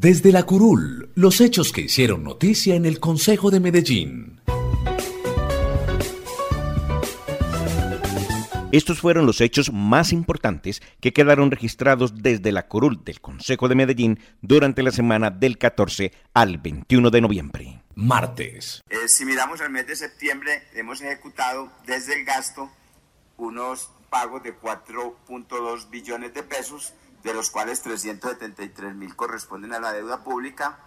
Desde la curul, los hechos que hicieron noticia en el Consejo de Medellín. Estos fueron los hechos más importantes que quedaron registrados desde la curul del Consejo de Medellín durante la semana del 14 al 21 de noviembre. Martes. Eh, si miramos el mes de septiembre, hemos ejecutado desde el gasto unos pagos de 4.2 billones de pesos de los cuales 373 mil corresponden a la deuda pública,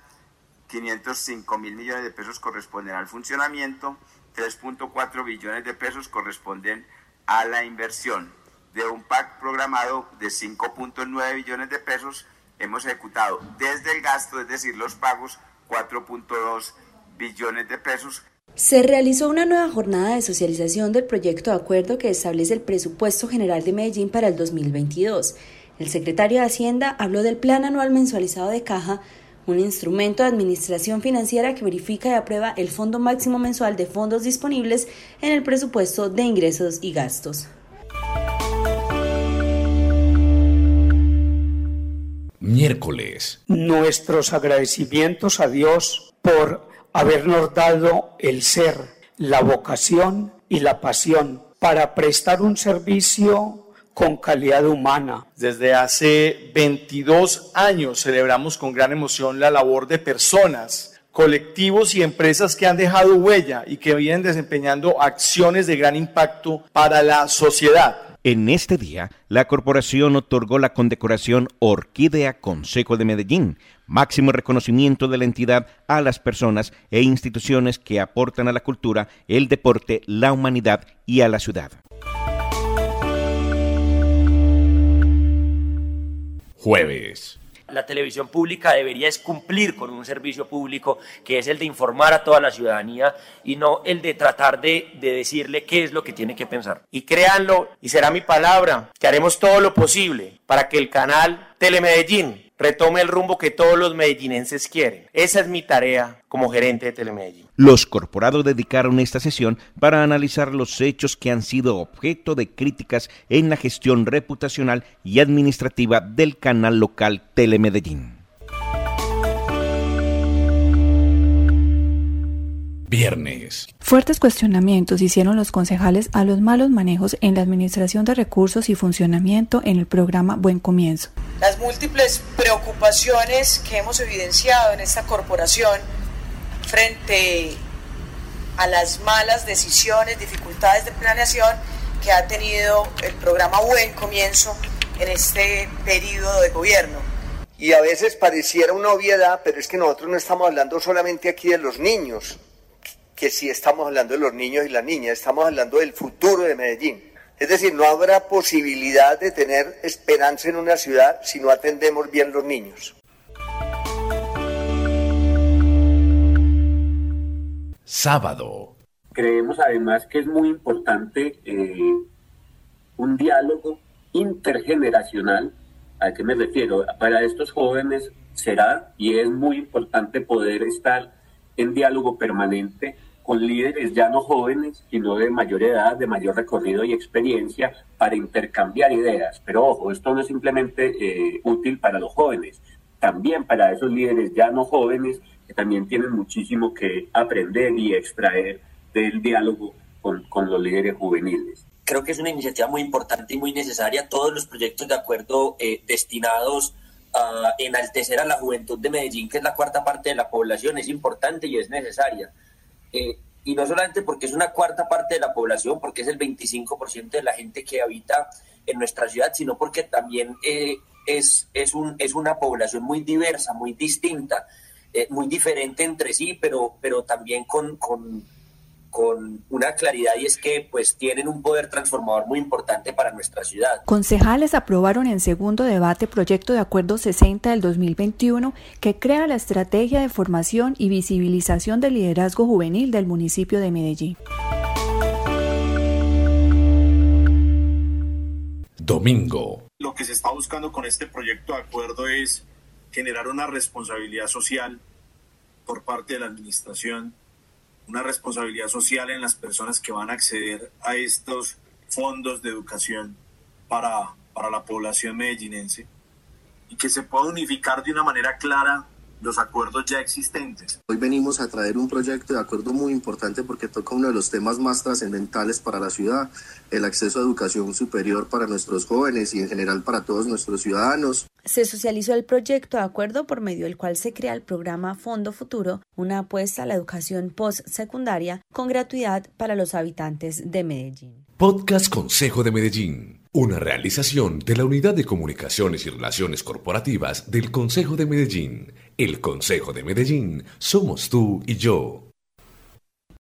505 mil millones de pesos corresponden al funcionamiento, 3.4 billones de pesos corresponden a la inversión. De un PAC programado de 5.9 billones de pesos, hemos ejecutado desde el gasto, es decir, los pagos, 4.2 billones de pesos. Se realizó una nueva jornada de socialización del proyecto de acuerdo que establece el presupuesto general de Medellín para el 2022. El secretario de Hacienda habló del Plan Anual Mensualizado de Caja, un instrumento de administración financiera que verifica y aprueba el fondo máximo mensual de fondos disponibles en el presupuesto de ingresos y gastos. Miércoles. Nuestros agradecimientos a Dios por habernos dado el ser, la vocación y la pasión para prestar un servicio con calidad humana. Desde hace 22 años celebramos con gran emoción la labor de personas, colectivos y empresas que han dejado huella y que vienen desempeñando acciones de gran impacto para la sociedad. En este día, la corporación otorgó la condecoración Orquídea Consejo de Medellín, máximo reconocimiento de la entidad a las personas e instituciones que aportan a la cultura, el deporte, la humanidad y a la ciudad. Jueves. La televisión pública debería cumplir con un servicio público que es el de informar a toda la ciudadanía y no el de tratar de, de decirle qué es lo que tiene que pensar. Y créanlo, y será mi palabra, que haremos todo lo posible para que el canal Telemedellín retome el rumbo que todos los medellinenses quieren. Esa es mi tarea como gerente de Telemedellín. Los corporados dedicaron esta sesión para analizar los hechos que han sido objeto de críticas en la gestión reputacional y administrativa del canal local Telemedellín. Viernes. Fuertes cuestionamientos hicieron los concejales a los malos manejos en la administración de recursos y funcionamiento en el programa Buen Comienzo. Las múltiples preocupaciones que hemos evidenciado en esta corporación frente a las malas decisiones, dificultades de planeación que ha tenido el programa Buen Comienzo en este periodo de gobierno. Y a veces pareciera una obviedad, pero es que nosotros no estamos hablando solamente aquí de los niños, que si estamos hablando de los niños y las niñas, estamos hablando del futuro de Medellín. Es decir, no habrá posibilidad de tener esperanza en una ciudad si no atendemos bien los niños. Sábado. Creemos además que es muy importante eh, un diálogo intergeneracional. ¿A qué me refiero? Para estos jóvenes será y es muy importante poder estar en diálogo permanente con líderes ya no jóvenes, sino de mayor edad, de mayor recorrido y experiencia para intercambiar ideas. Pero ojo, esto no es simplemente eh, útil para los jóvenes, también para esos líderes ya no jóvenes que también tienen muchísimo que aprender y extraer del diálogo con, con los líderes juveniles. Creo que es una iniciativa muy importante y muy necesaria. Todos los proyectos de acuerdo eh, destinados a enaltecer a la juventud de Medellín, que es la cuarta parte de la población, es importante y es necesaria. Eh, y no solamente porque es una cuarta parte de la población, porque es el 25% de la gente que habita en nuestra ciudad, sino porque también eh, es, es, un, es una población muy diversa, muy distinta, eh, muy diferente entre sí, pero, pero también con, con con una claridad y es que pues tienen un poder transformador muy importante para nuestra ciudad. Concejales aprobaron en segundo debate proyecto de acuerdo 60 del 2021 que crea la estrategia de formación y visibilización del liderazgo juvenil del municipio de Medellín. Domingo. Lo que se está buscando con este proyecto de acuerdo es generar una responsabilidad social por parte de la administración una responsabilidad social en las personas que van a acceder a estos fondos de educación para, para la población medellinense y que se pueda unificar de una manera clara los acuerdos ya existentes. Hoy venimos a traer un proyecto de acuerdo muy importante porque toca uno de los temas más trascendentales para la ciudad, el acceso a educación superior para nuestros jóvenes y en general para todos nuestros ciudadanos. Se socializó el proyecto de acuerdo por medio del cual se crea el programa Fondo Futuro, una apuesta a la educación postsecundaria con gratuidad para los habitantes de Medellín. Podcast Consejo de Medellín. Una realización de la Unidad de Comunicaciones y Relaciones Corporativas del Consejo de Medellín. El Consejo de Medellín somos tú y yo.